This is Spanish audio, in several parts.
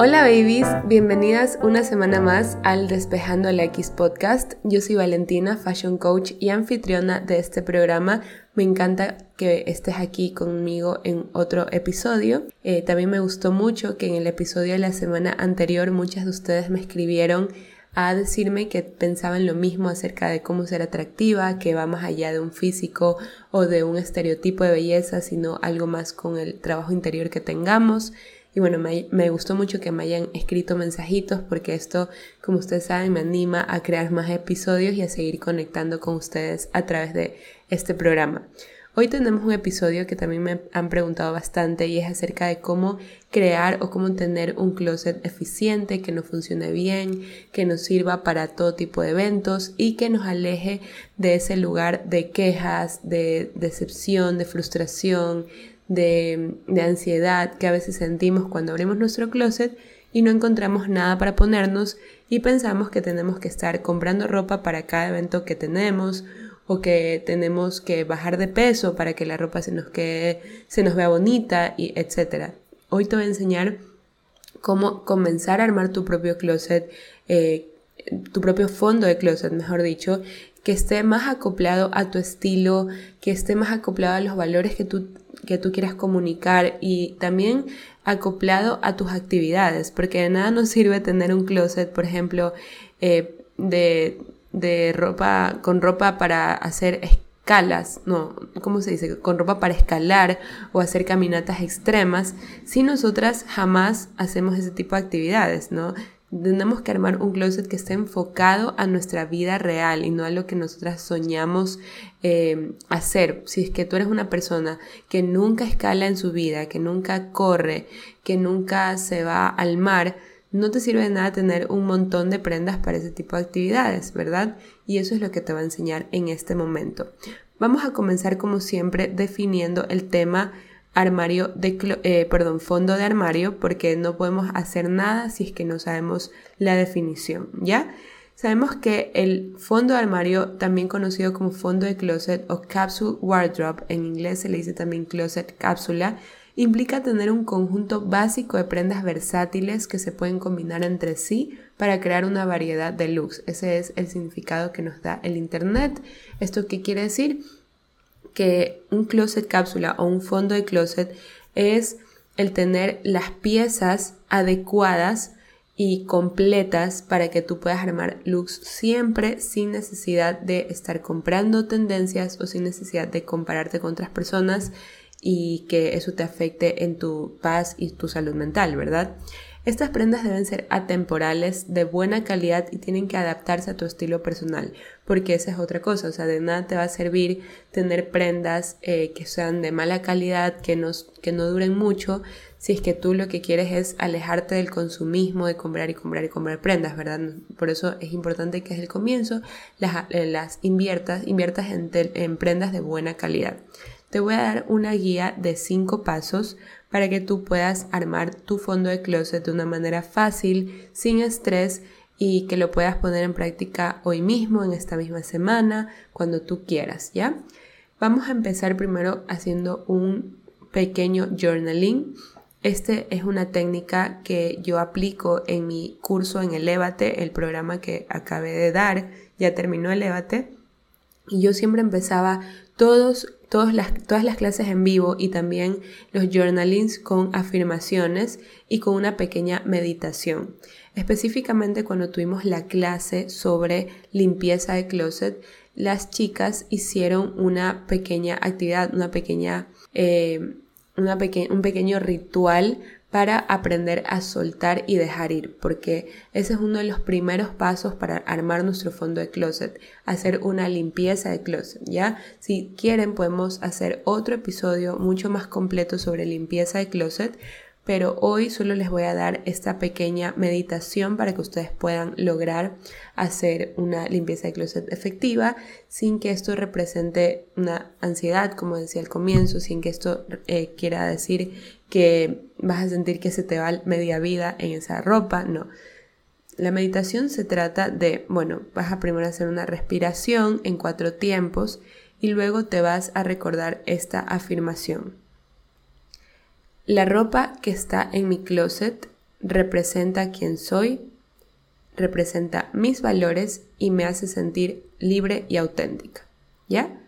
Hola babies, bienvenidas una semana más al Despejando la X podcast. Yo soy Valentina, fashion coach y anfitriona de este programa. Me encanta que estés aquí conmigo en otro episodio. Eh, también me gustó mucho que en el episodio de la semana anterior muchas de ustedes me escribieron a decirme que pensaban lo mismo acerca de cómo ser atractiva, que va más allá de un físico o de un estereotipo de belleza, sino algo más con el trabajo interior que tengamos. Y bueno, me, gustó mucho que me hayan escrito mensajitos porque esto, como ustedes saben, me anima a crear más episodios y a seguir conectando con ustedes a través de este programa. Hoy tenemos un episodio que también me han preguntado bastante y es acerca de cómo crear o cómo tener un closet eficiente, que nos funcione bien, que nos sirva para todo tipo de eventos y que nos aleje de ese lugar de quejas, de decepción, de frustración, de, ansiedad que a veces sentimos cuando abrimos nuestro closet y no encontramos nada para ponernos y pensamos que tenemos que estar comprando ropa para cada evento que tenemos o que tenemos que bajar de peso para que la ropa se nos quede, se nos vea bonita y etcétera. Hoy te voy a enseñar cómo comenzar a armar tu propio closet, eh, tu propio fondo de closet, mejor dicho, que esté más acoplado a tu estilo, que esté más acoplado a los valores que tú que tú quieras comunicar y también acoplado a tus actividades, porque de nada nos sirve tener un closet, por ejemplo, eh, de, de ropa, con ropa para hacer escalas, no, ¿cómo se dice? Con ropa para escalar o hacer caminatas extremas, si nosotras jamás hacemos ese tipo de actividades, ¿no? Tenemos que armar un closet que esté enfocado a nuestra vida real y no a lo que nosotras soñamos eh, hacer. Si es que tú eres una persona que nunca escala en su vida, que nunca corre, que nunca se va al mar, no te sirve de nada tener un montón de prendas para ese tipo de actividades, ¿verdad? Y eso es lo que te va a enseñar en este momento. Vamos a comenzar como siempre definiendo el tema armario de, eh, perdón, fondo de armario porque no podemos hacer nada si es que no sabemos la definición, ¿ya? Sabemos que el fondo de armario, también conocido como fondo de closet o capsule wardrobe, en inglés se le dice también closet cápsula, implica tener un conjunto básico de prendas versátiles que se pueden combinar entre sí para crear una variedad de looks. Ese es el significado que nos da el Internet. ¿Esto qué quiere decir? Que un closet cápsula o un fondo de closet es el tener las piezas adecuadas y completas para que tú puedas armar looks siempre sin necesidad de estar comprando tendencias o sin necesidad de compararte con otras personas y que eso te afecte en tu paz y tu salud mental, ¿verdad? Estas prendas deben ser atemporales, de buena calidad y tienen que adaptarse a tu estilo personal, porque esa es otra cosa, o sea, de nada te va a servir tener prendas eh, que sean de mala calidad, que, que no duren mucho, si es que tú lo que quieres es alejarte del consumismo, de comprar y comprar y comprar prendas, ¿verdad? Por eso es importante que desde el comienzo las, eh, inviertas, inviertas en prendas de buena calidad. Te voy a dar una guía de 5 pasos para que tú puedas armar tu fondo de closet de una manera fácil, sin estrés y que lo puedas poner en práctica hoy mismo, en esta misma semana, cuando tú quieras, ¿ya? Vamos a empezar primero haciendo un pequeño journaling. Este es una técnica que yo aplico en mi curso en Elevate, el programa que acabé de dar, ya terminó Elevate. Y yo siempre empezaba todos todas las, todas las clases en vivo y también los journalings con afirmaciones y con una pequeña meditación. Específicamente cuando tuvimos la clase sobre limpieza de closet, las chicas hicieron una pequeña actividad, una pequeña, eh, una un pequeño ritual para aprender a soltar y dejar ir, porque ese es uno de los primeros pasos para armar nuestro fondo de closet, hacer una limpieza de closet, ¿ya? Si quieren podemos hacer otro episodio mucho más completo sobre limpieza de closet, pero hoy solo les voy a dar esta pequeña meditación para que ustedes puedan lograr hacer una limpieza de closet efectiva sin que esto represente una ansiedad, como decía al comienzo, sin que esto eh, quiera decir que vas a sentir que se te va media vida en esa ropa, no. La meditación se trata de, bueno, vas a primero hacer una respiración en cuatro tiempos y luego te vas a recordar esta afirmación. La ropa que está en mi closet representa quién soy, representa mis valores y me hace sentir libre y auténtica. ¿Ya?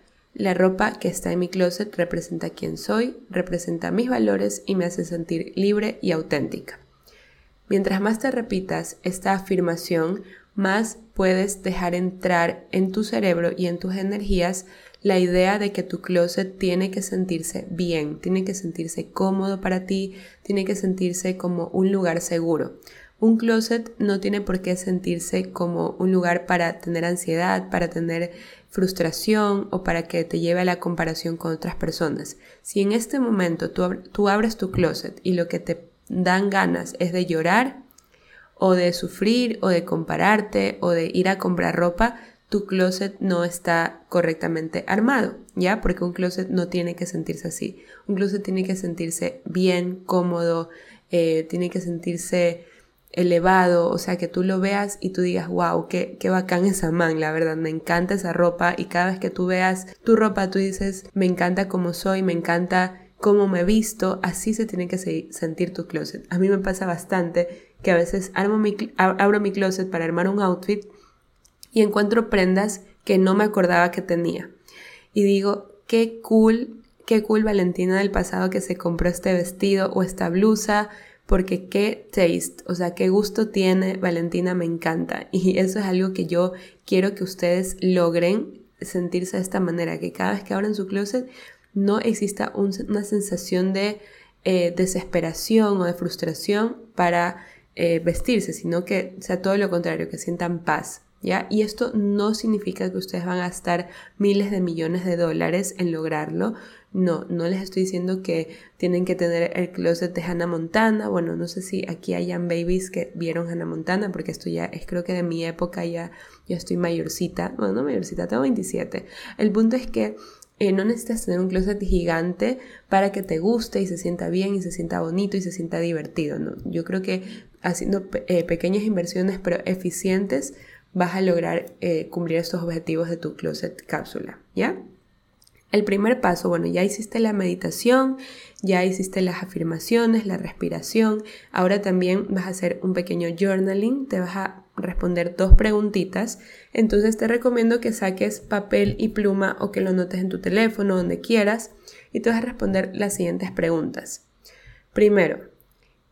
La ropa que está en mi closet representa quién soy, representa mis valores y me hace sentir libre y auténtica. Mientras más te repitas esta afirmación, más puedes dejar entrar en tu cerebro y en tus energías la idea de que tu closet tiene que sentirse bien, tiene que sentirse cómodo para ti, tiene que sentirse como un lugar seguro. Un closet no tiene por qué sentirse como un lugar para tener ansiedad, para tener frustración o para que te lleve a la comparación con otras personas. Si en este momento tú, abres tu closet y lo que te dan ganas es de llorar o de sufrir o de compararte o de ir a comprar ropa, tu closet no está correctamente armado, ¿ya? Porque un closet no tiene que sentirse así. Un closet tiene que sentirse bien, cómodo, eh, tiene que sentirse elevado, o sea, que tú lo veas y tú digas, wow, qué, qué bacán esa man, la verdad, me encanta esa ropa y cada vez que tú veas tu ropa, tú dices, me encanta cómo soy, me encanta cómo me visto, así se tiene que sentir tu closet. A mí me pasa bastante que a veces armo mi, abro mi closet para armar un outfit y encuentro prendas que no me acordaba que tenía. Y digo, qué cool, qué cool Valentina del pasado que se compró este vestido o esta blusa, porque qué taste, o sea, qué gusto tiene Valentina, me encanta. Y eso es algo que yo quiero que ustedes logren sentirse de esta manera, que cada vez que abran su closet no exista una sensación de eh, desesperación o de frustración para eh, vestirse, sino que sea todo lo contrario, que sientan paz. ¿Ya? Y esto no significa que ustedes van a gastar miles de millones de dólares en lograrlo, no, no les estoy diciendo que tienen que tener el closet de Hannah Montana. Bueno, no sé si aquí hayan babies que vieron Hannah Montana, porque esto ya es creo que de mi época ya, ya estoy mayorcita. Bueno, no mayorcita, tengo 27. El punto es que eh, no necesitas tener un closet gigante para que te guste y se sienta bien y se sienta bonito y se sienta divertido. ¿no? Yo creo que haciendo eh, pequeñas inversiones pero eficientes vas a lograr eh, cumplir estos objetivos de tu closet cápsula. ¿Ya? El primer paso, bueno, ya hiciste la meditación, ya hiciste las afirmaciones, la respiración, ahora también vas a hacer un pequeño journaling, te vas a responder dos preguntitas, entonces te recomiendo que saques papel y pluma o que lo notes en tu teléfono, donde quieras, y te vas a responder las siguientes preguntas. Primero,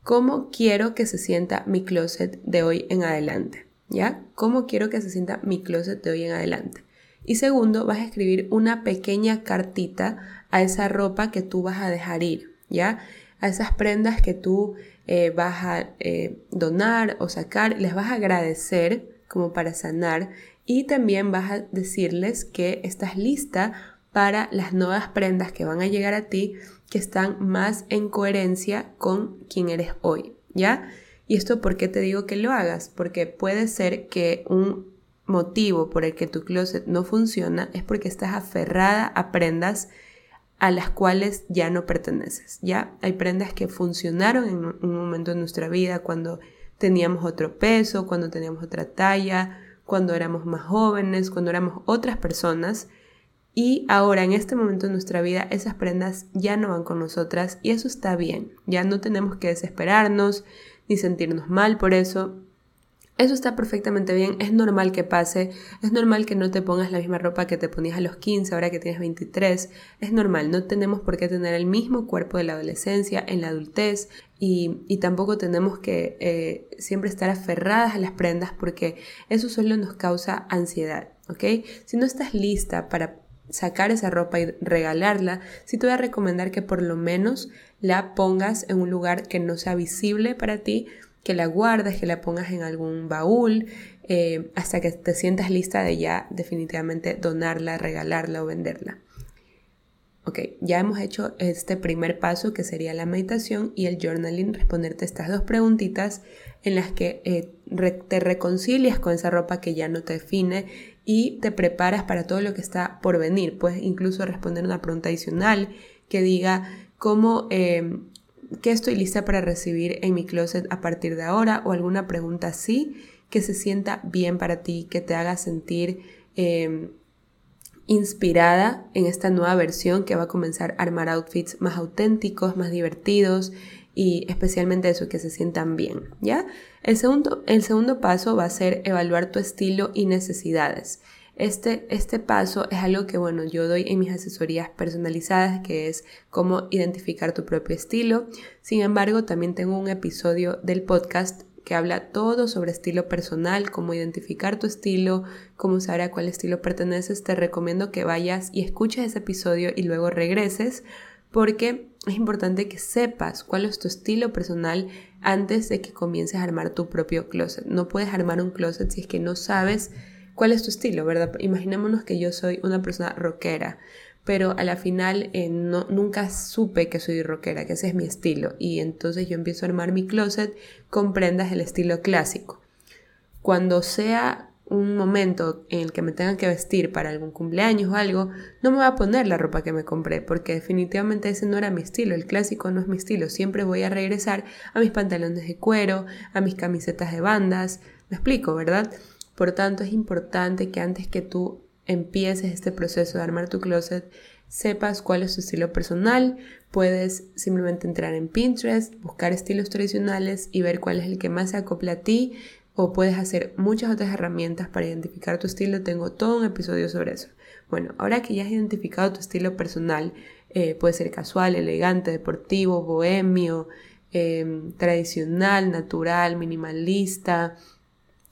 ¿cómo quiero que se sienta mi closet de hoy en adelante? ¿Ya? ¿Cómo quiero que se sienta mi closet de hoy en adelante? Y segundo, vas a escribir una pequeña cartita a esa ropa que tú vas a dejar ir, ¿ya? A esas prendas que tú eh, vas a eh, donar o sacar, les vas a agradecer como para sanar y también vas a decirles que estás lista para las nuevas prendas que van a llegar a ti que están más en coherencia con quien eres hoy, ¿ya? Y esto, ¿por qué te digo que lo hagas? Porque puede ser que un motivo por el que tu closet no funciona es porque estás aferrada a prendas a las cuales ya no perteneces. Ya hay prendas que funcionaron en un momento de nuestra vida cuando teníamos otro peso, cuando teníamos otra talla, cuando éramos más jóvenes, cuando éramos otras personas. Y ahora, en este momento de nuestra vida, esas prendas ya no van con nosotras y eso está bien. Ya no tenemos que desesperarnos ni sentirnos mal por eso. Eso está perfectamente bien, es normal que pase, es normal que no te pongas la misma ropa que te ponías a los 15, ahora que tienes 23, es normal, no tenemos por qué tener el mismo cuerpo de la adolescencia, en la adultez, y, tampoco tenemos que eh, siempre estar aferradas a las prendas porque eso solo nos causa ansiedad, ¿ok? Si no estás lista para sacar esa ropa y regalarla, sí te voy a recomendar que por lo menos la pongas en un lugar que no sea visible para ti, que la guardes, que la pongas en algún baúl, eh, hasta que te sientas lista de ya definitivamente donarla, regalarla o venderla. Ok, ya hemos hecho este primer paso que sería la meditación y el journaling, responderte estas dos preguntitas en las que eh, te reconcilias con esa ropa que ya no te define y te preparas para todo lo que está por venir. Puedes incluso responder una pregunta adicional que diga cómo eh, ¿Qué estoy lista para recibir en mi closet a partir de ahora? O alguna pregunta así que se sienta bien para ti, que te haga sentir em, inspirada en esta nueva versión que va a comenzar a armar outfits más auténticos, más divertidos y especialmente eso, que se sientan bien, ¿ya? El segundo, el segundo paso va a ser evaluar tu estilo y necesidades. Este, este paso es algo que, bueno, yo doy en mis asesorías personalizadas, que es cómo identificar tu propio estilo. Sin embargo, también tengo un episodio del podcast que habla todo sobre estilo personal, cómo identificar tu estilo, cómo saber a cuál estilo perteneces. Te recomiendo que vayas y escuches ese episodio y luego regreses porque es importante que sepas cuál es tu estilo personal antes de que comiences a armar tu propio closet. No puedes armar un closet si es que no sabes cuál es tu estilo, ¿verdad? Imaginémonos que yo soy una persona rockera, pero a la final eh, no, nunca supe que soy rockera, que ese es mi estilo, y entonces yo empiezo a armar mi closet con prendas del estilo clásico. Cuando sea un momento en el que me tengan que vestir para algún cumpleaños o algo, no me voy a poner la ropa que me compré, porque definitivamente ese no era mi estilo, el clásico no es mi estilo, siempre voy a regresar a mis pantalones de cuero, a mis camisetas de bandas, me explico, ¿verdad? Por tanto, es importante que antes que tú empieces este proceso de armar tu closet, sepas cuál es tu estilo personal. Puedes simplemente entrar en Pinterest, buscar estilos tradicionales y ver cuál es el que más se acopla a ti. O puedes hacer muchas otras herramientas para identificar tu estilo. Tengo todo un episodio sobre eso. Bueno, ahora que ya has identificado tu estilo personal, eh, puede ser casual, elegante, deportivo, bohemio, eh, tradicional, natural, minimalista,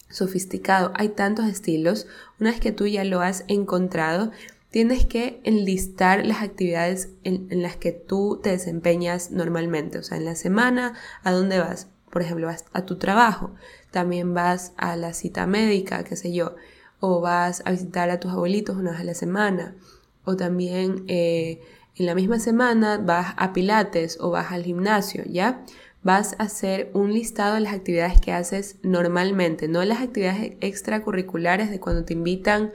sofisticado, hay tantos estilos. Una vez que tú ya lo has encontrado, tienes que enlistar las actividades en, las que tú te desempeñas normalmente. O sea, en la semana, ¿a dónde vas? Por ejemplo, vas a tu trabajo, también vas a la cita médica, qué sé yo, o vas a visitar a tus abuelitos una vez a la semana, o también eh, en la misma semana vas a pilates o vas al gimnasio, ¿ya? Vas a hacer un listado de las actividades que haces normalmente, no las actividades extracurriculares de cuando te invitan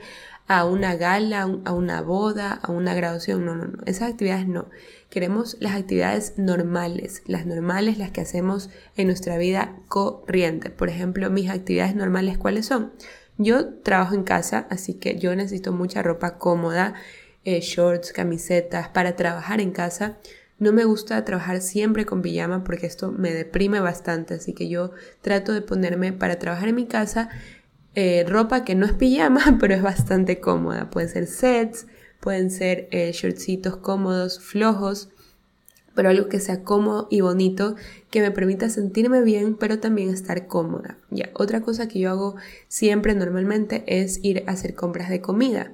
a una gala, a una boda, a una graduación, no, no, no, esas actividades no. Queremos las actividades normales, las normales, las que hacemos en nuestra vida corriente. Por ejemplo, mis actividades normales, ¿cuáles son? Yo trabajo en casa, así que yo necesito mucha ropa cómoda, eh, shorts, camisetas para trabajar en casa. No me gusta trabajar siempre con pijama porque esto me deprime bastante, así que yo trato de ponerme para trabajar en mi casa eh, ropa que no es pijama, pero es bastante cómoda. Pueden ser sets, pueden ser eh, shortcitos cómodos, flojos, pero algo que sea cómodo y bonito, que me permita sentirme bien, pero también estar cómoda. Ya, otra cosa que yo hago siempre normalmente es ir a hacer compras de comida.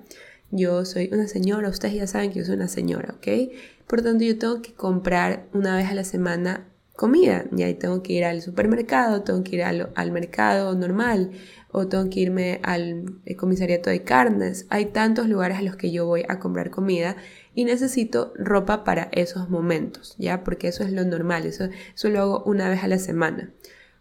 Yo soy una señora, ustedes ya saben que yo soy una señora, ¿ok? Por tanto, yo tengo que comprar una vez a la semana comida. Y ahí tengo que ir al supermercado, tengo que ir al, al mercado normal o tengo que irme al eh, comisariato de carnes. Hay tantos lugares a los que yo voy a comprar comida y necesito ropa para esos momentos, ¿ya? Porque eso es lo normal, eso, eso lo hago una vez a la semana.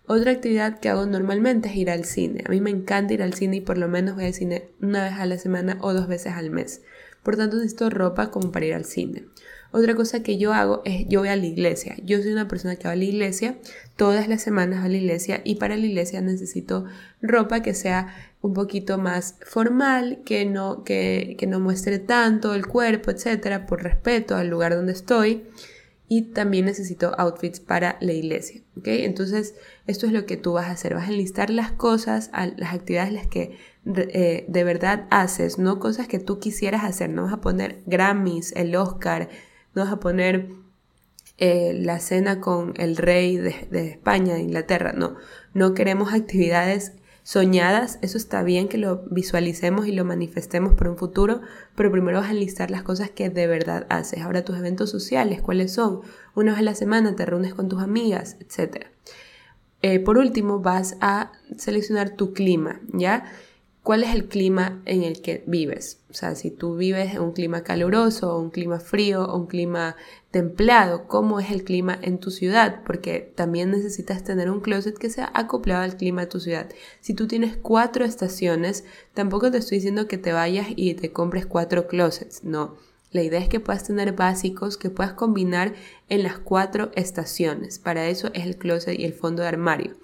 Otra actividad que hago normalmente es ir al cine. A mí me encanta ir al cine y por lo menos voy al cine una vez a la semana o dos veces al mes. Por tanto, necesito ropa como para ir al cine. Otra cosa que yo hago es, yo voy a la iglesia. Yo soy una persona que va a la iglesia, todas las semanas a la iglesia y para la iglesia necesito ropa que sea un poquito más formal, que no, que, que no muestre tanto el cuerpo, etcétera, por respeto al lugar donde estoy y también necesito outfits para la iglesia. ¿ok? Entonces, esto es lo que tú vas a hacer. Vas a enlistar las cosas, las actividades las que eh, de verdad haces, no cosas que tú quisieras hacer. No vas a poner Grammys, el Oscar, no vas a poner eh, la cena con el rey de, España, de Inglaterra. No, no queremos actividades soñadas, eso está bien que lo visualicemos y lo manifestemos por un futuro, pero primero vas a enlistar las cosas que de verdad haces. Ahora tus eventos sociales, ¿cuáles son? Una vez a la semana te reúnes con tus amigas, etc. Eh, por último, vas a seleccionar tu clima, ¿ya? cuál es el clima en el que vives. Sea, si tú vives en un clima caluroso, un clima frío, o un clima templado, cómo es el clima en tu ciudad, porque también necesitas tener un closet que sea acoplado al clima de tu ciudad. Si tú tienes cuatro estaciones, tampoco te estoy diciendo que te vayas y te compres cuatro closets, no. La idea es que puedas tener básicos que puedas combinar en las cuatro estaciones. Para eso es el closet y el fondo de armario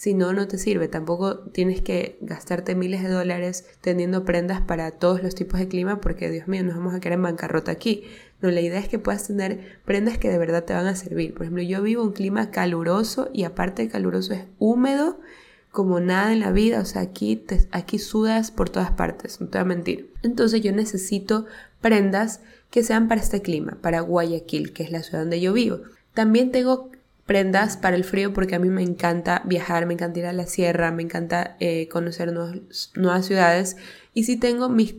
si no, no te sirve. Tampoco tienes que gastarte miles de dólares teniendo prendas para todos los tipos de clima porque, Dios mío, nos vamos a quedar en bancarrota aquí. No, la idea es que puedas tener prendas que de verdad te van a servir. Por ejemplo, yo vivo un clima caluroso y aparte de caluroso es húmedo como nada en la vida. O sea, aquí, aquí sudas por todas partes, no te voy a mentir. Entonces yo necesito prendas que sean para este clima, para Guayaquil, que es la ciudad donde yo vivo. También tengo prendas para el frío porque a mí me encanta viajar, me encanta ir a la sierra, me encanta eh, conocer nuevas ciudades y sí tengo mis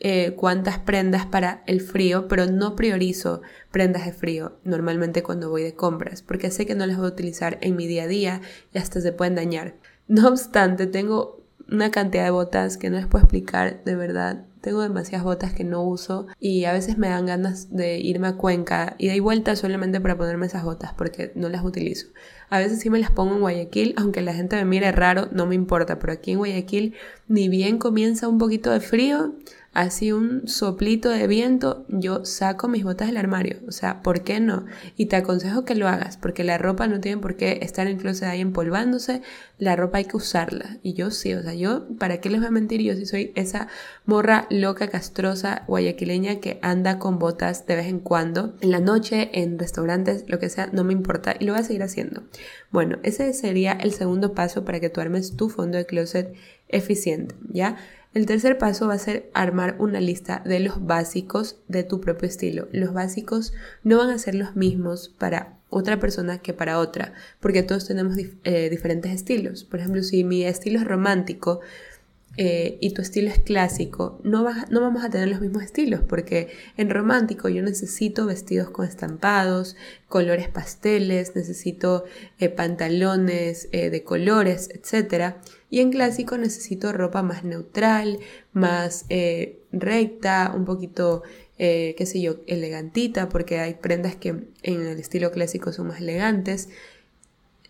eh, cuantas prendas para el frío, pero no priorizo prendas de frío normalmente cuando voy de compras porque sé que no las voy a utilizar en mi día a día y hasta se pueden dañar. No obstante, tengo una cantidad de botas que no les puedo explicar de verdad tengo demasiadas botas que no uso y a veces me dan ganas de irme a Cuenca y de vuelta solamente para ponerme esas botas porque no las utilizo. A veces sí me las pongo en Guayaquil, aunque la gente me mire raro, no me importa, pero aquí en Guayaquil ni bien comienza un poquito de frío, así un soplito de viento, yo saco mis botas del armario. O sea, ¿por qué no? Y te aconsejo que lo hagas, porque la ropa no tiene por qué estar en closet ahí empolvándose, la ropa hay que usarla. Y yo sí, o sea, yo, ¿para qué les voy a mentir? Yo sí soy esa morra loca, castrosa, guayaquileña que anda con botas de vez en cuando, en la noche, en restaurantes, lo que sea, no me importa y lo voy a seguir haciendo. Bueno, ese sería el segundo paso para que tú armes tu fondo de closet eficiente, ¿ya? El tercer paso va a ser armar una lista de los básicos de tu propio estilo. Los básicos no van a ser los mismos para otra persona que para otra, porque todos tenemos eh, diferentes estilos. Por ejemplo, si mi estilo es romántico, eh, y tu estilo es clásico, no, no vamos a tener los mismos estilos, porque en romántico yo necesito vestidos con estampados, colores pasteles, necesito eh, pantalones de colores, etc. Y en clásico necesito ropa más neutral, más eh, recta, un poquito, eh, qué sé yo, elegantita, porque hay prendas que en el estilo clásico son más elegantes.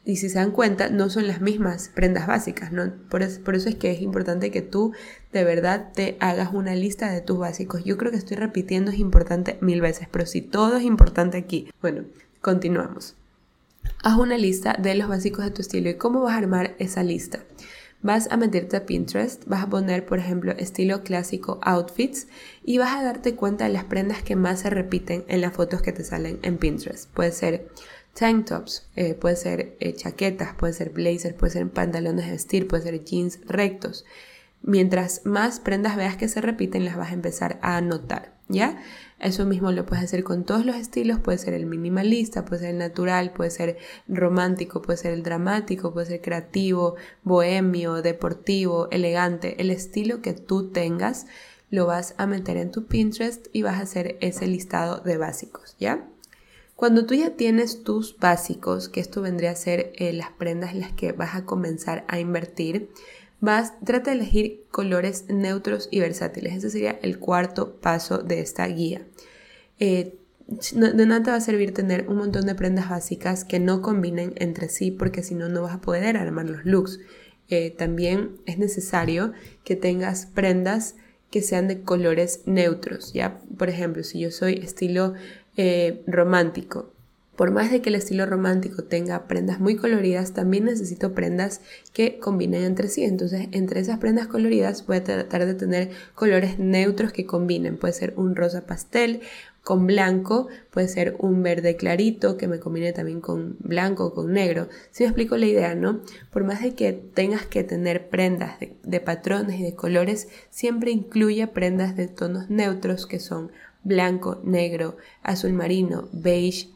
Y si se dan cuenta, no son las mismas prendas básicas, ¿no? Por, por, eso es que es importante que tú de verdad te hagas una lista de tus básicos. Yo creo que estoy repitiendo es importante mil veces, pero si todo es importante aquí. Bueno, continuamos. Haz una lista de los básicos de tu estilo y cómo vas a armar esa lista vas a meterte a Pinterest, vas a poner, por ejemplo, estilo clásico outfits y vas a darte cuenta de las prendas que más se repiten en las fotos que te salen en Pinterest. Puede ser tank tops, eh, puede ser eh, chaquetas, puede ser blazers, puede ser pantalones de vestir, puede ser jeans rectos. Mientras más prendas veas que se repiten, las vas a empezar a notar, ¿ya? Eso mismo lo puedes hacer con todos los estilos, puede ser el minimalista, puede ser el natural, puede ser romántico, puede ser el dramático, puede ser creativo, bohemio, deportivo, elegante, el estilo que tú tengas lo vas a meter en tu Pinterest y vas a hacer ese listado de básicos, ¿ya? Cuando tú ya tienes tus básicos, que esto vendría a ser eh, las prendas en las que vas a comenzar a invertir, Vas, trata de elegir colores neutros y versátiles. Ese sería el cuarto paso de esta guía. Eh, de nada te va a servir tener un montón de prendas básicas que no combinen entre sí porque si no, no vas a poder armar los looks. Eh, también es necesario que tengas prendas que sean de colores neutros. ¿ya? Por ejemplo, si yo soy estilo eh, romántico por más de que el estilo romántico tenga prendas muy coloridas, también necesito prendas que combinen entre sí. Entonces, entre esas prendas coloridas voy a tratar de tener colores neutros que combinen. Puede ser un rosa pastel con blanco, puede ser un verde clarito que me combine también con blanco o con negro. Si me explico la idea, ¿no? Por más de que tengas que tener prendas de, de patrones y de colores, siempre incluye prendas de tonos neutros que son blanco, negro, azul marino, beige,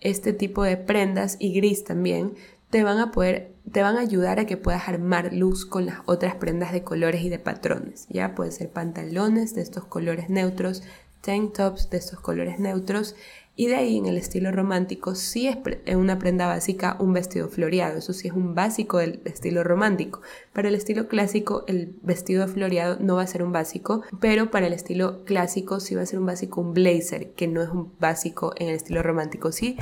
este tipo de prendas y gris también te van a poder te van a ayudar a que puedas armar luz con las otras prendas de colores y de patrones. Ya puede ser pantalones de estos colores neutros, tank tops de estos colores neutros y de ahí en el estilo romántico sí es una prenda básica un vestido floreado, eso sí es un básico del estilo romántico. Para el estilo clásico el vestido floreado no va a ser un básico, pero para el estilo clásico sí va a ser un básico un blazer, que no es un básico en el estilo romántico. Sí,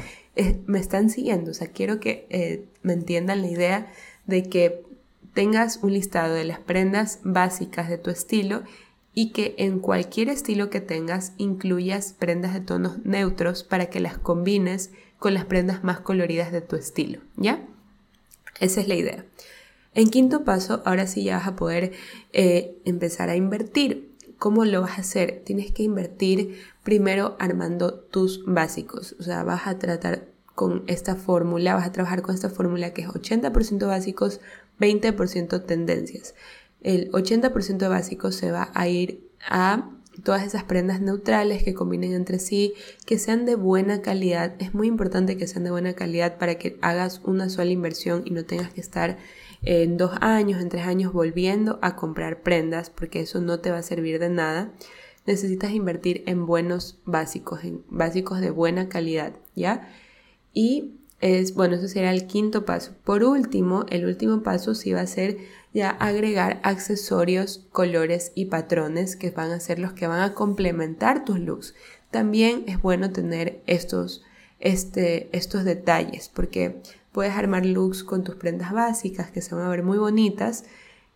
me están siguiendo, o sea, quiero que eh, me entiendan la idea de que tengas un listado de las prendas básicas de tu estilo y que en cualquier estilo que tengas incluyas prendas de tonos neutros para que las combines con las prendas más coloridas de tu estilo, ¿ya? Esa es la idea. En quinto paso, ahora sí ya vas a poder eh, empezar a invertir. ¿cómo lo vas a hacer? Tienes que invertir primero armando tus básicos. O sea, vas a tratar con esta fórmula, vas a trabajar con esta fórmula que es 80% básicos, 20% tendencias. El 80% de básicos se va a ir a todas esas prendas neutrales que combinen entre sí, que sean de buena calidad. Es muy importante que sean de buena calidad para que hagas una sola inversión y no tengas que estar en dos años, en tres años volviendo a comprar prendas, porque eso no te va a servir de nada. Necesitas invertir en buenos básicos, en básicos de buena calidad, ¿ya? Y es, bueno, eso sería el quinto paso. Por último, el último paso sí va a ser agregar accesorios, colores y patrones que van a ser los que van a complementar tus looks. También es bueno tener estos, este, estos detalles porque puedes armar looks con tus prendas básicas que se van a ver muy bonitas,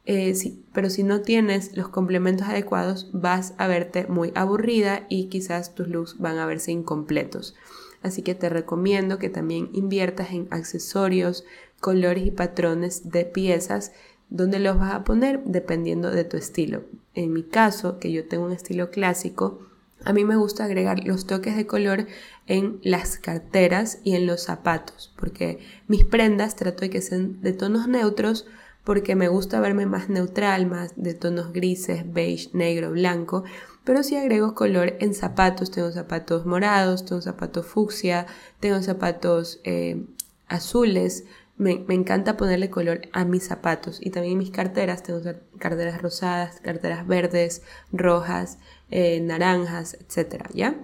eh, pero si no tienes los complementos adecuados vas a verte muy aburrida y quizás tus looks van a verse incompletos. Así que te recomiendo que también inviertas en accesorios, colores y patrones de piezas donde los vas a poner dependiendo de tu estilo. En mi caso, que yo tengo un estilo clásico, a mí me gusta agregar los toques de color en las carteras y en los zapatos, porque mis prendas trato de que sean de tonos neutros, porque me gusta verme más neutral, más de tonos grises, beige, negro, blanco, pero si agrego color en zapatos, tengo zapatos morados, tengo zapatos fucsia, tengo zapatos eh, azules, me, encanta ponerle color a mis zapatos y también mis carteras. Tengo carteras rosadas, carteras verdes, rojas, eh, naranjas, etc. ¿Ya?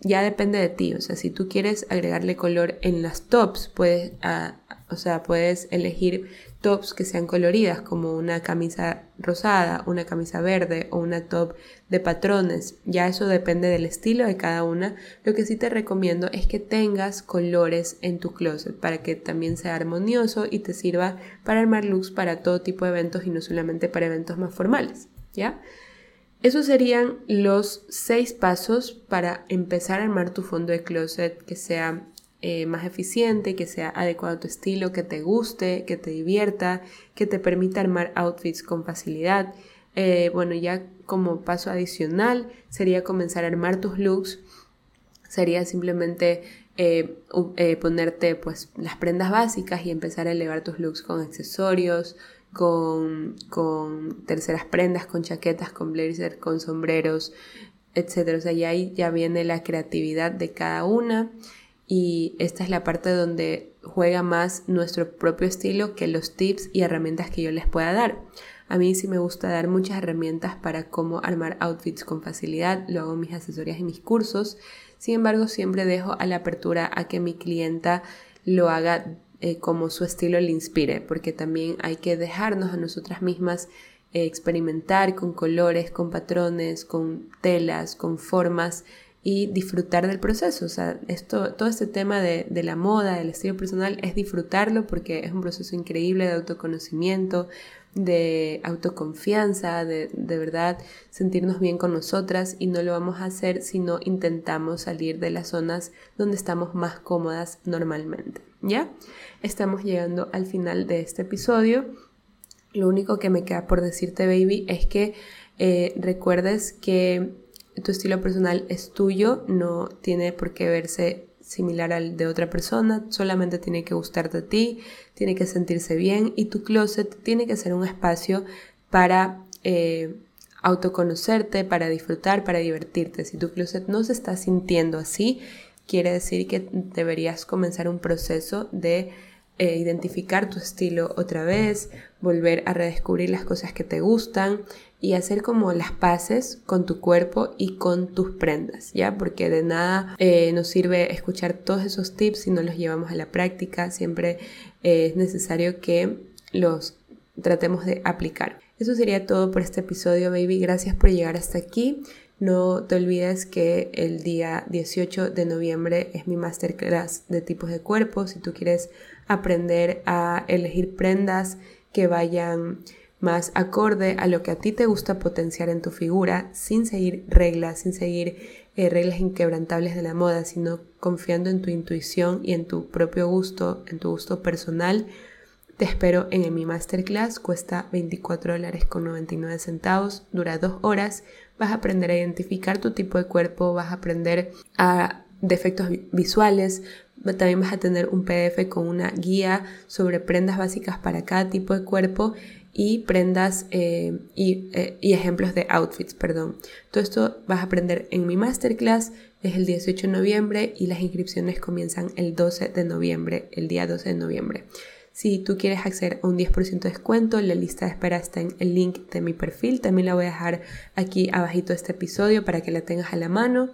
Ya depende de ti. O sea, si tú quieres agregarle color en las tops, puedes, ah, o sea, puedes elegir tops que sean coloridas, como una camisa rosada, una camisa verde o una top de patrones. Ya eso depende del estilo de cada una. Lo que sí te recomiendo es que tengas colores en tu closet para que también sea armonioso y te sirva para armar looks para todo tipo de eventos y no solamente para eventos más formales. ¿Ya? Esos serían los seis pasos para empezar a armar tu fondo de closet que sea eh, más eficiente, que sea adecuado a tu estilo, que te guste, que te divierta, que te permita armar outfits con facilidad. Eh, bueno, ya como paso adicional sería comenzar a armar tus looks. Sería simplemente eh, ponerte pues las prendas básicas y empezar a elevar tus looks con accesorios, con, con terceras prendas, con chaquetas, con blazers, con sombreros, etc. O sea, ya ahí ya viene la creatividad de cada una y esta es la parte donde juega más nuestro propio estilo que los tips y herramientas que yo les pueda dar. A mí sí me gusta dar muchas herramientas para cómo armar outfits con facilidad, lo hago en mis asesorías y mis cursos. Sin embargo, siempre dejo a la apertura a que mi clienta lo haga eh, como su estilo le inspire, porque también hay que dejarnos a nosotras mismas eh, experimentar con colores, con patrones, con telas, con formas y disfrutar del proceso. O sea, esto, todo este tema de, la moda, del estilo personal, es disfrutarlo porque es un proceso increíble de autoconocimiento, de autoconfianza, de, de verdad sentirnos bien con nosotras y no lo vamos a hacer si no intentamos salir de las zonas donde estamos más cómodas normalmente. ¿Ya? Estamos llegando al final de este episodio. Lo único que me queda por decirte, baby, es que eh, recuerdes que tu estilo personal es tuyo, no tiene por qué verse similar al de otra persona, solamente tiene que gustarte a ti, tiene que sentirse bien y tu closet tiene que ser un espacio para eh, autoconocerte, para disfrutar, para divertirte. Si tu closet no se está sintiendo así, quiere decir que deberías comenzar un proceso de eh, identificar tu estilo otra vez, volver a redescubrir las cosas que te gustan y hacer como las paces con tu cuerpo y con tus prendas, ¿ya? Porque de nada eh, nos sirve escuchar todos esos tips si no los llevamos a la práctica, siempre eh, es necesario que los tratemos de aplicar. Eso sería todo por este episodio, baby. Gracias por llegar hasta aquí. No te olvides que el día 18 de noviembre es mi masterclass de tipos de cuerpo. Si tú quieres aprender a elegir prendas que vayan más acorde a lo que a ti te gusta potenciar en tu figura, sin seguir reglas, sin seguir eh, reglas inquebrantables de la moda, sino confiando en tu intuición y en tu propio gusto, en tu gusto personal, Te espero en mi masterclass, cuesta 24 dólares con 99 centavos, dura dos horas, vas a aprender a identificar tu tipo de cuerpo, vas a aprender a defectos visuales, también vas a tener un PDF con una guía sobre prendas básicas para cada tipo de cuerpo y prendas eh, y, eh, y, ejemplos de outfits, perdón. Todo esto vas a aprender en mi masterclass, es el 18 de noviembre y las inscripciones comienzan el 12 de noviembre, el día 12 de noviembre. Si tú quieres acceder a un 10% de descuento, la lista de espera está en el link de mi perfil. También la voy a dejar aquí abajito de este episodio para que la tengas a la mano.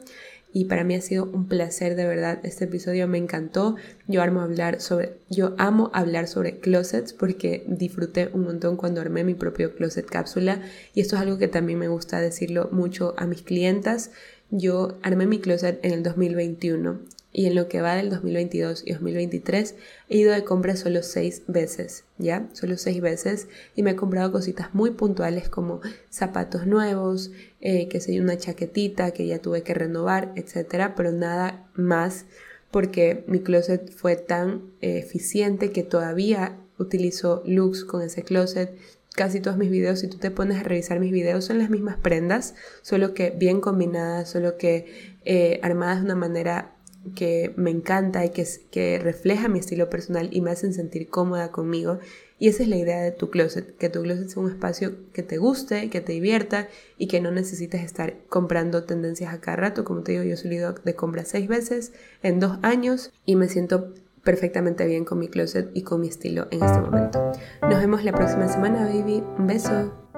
Y para mí ha sido un placer de verdad. Este episodio me encantó. Yo amo hablar sobre, yo amo hablar sobre closets porque disfruté un montón cuando armé mi propio closet cápsula. Y esto es algo que también me gusta decirlo mucho a mis clientas. Yo armé mi closet en el 2021 y en lo que va del 2022 y 2023 he ido de compra solo seis veces, ¿ya? Solo seis veces y me he comprado cositas muy puntuales como zapatos nuevos, eh, que sé una chaquetita que ya tuve que renovar, etcétera, pero nada más porque mi closet fue tan eficiente que todavía utilizo looks con ese closet. Casi todos mis videos, si tú te pones a revisar mis videos, son las mismas prendas, solo que bien combinadas, solo que eh, armadas de una manera que me encanta y que, refleja mi estilo personal y me hacen sentir cómoda conmigo. Y esa es la idea de tu closet, que tu closet sea un espacio que te guste, que te divierta y que no necesites estar comprando tendencias a cada rato. Como te digo, yo he salido de compra seis veces en dos años y me siento perfectamente bien con mi closet y con mi estilo en este momento. Nos vemos la próxima semana, baby. Un beso.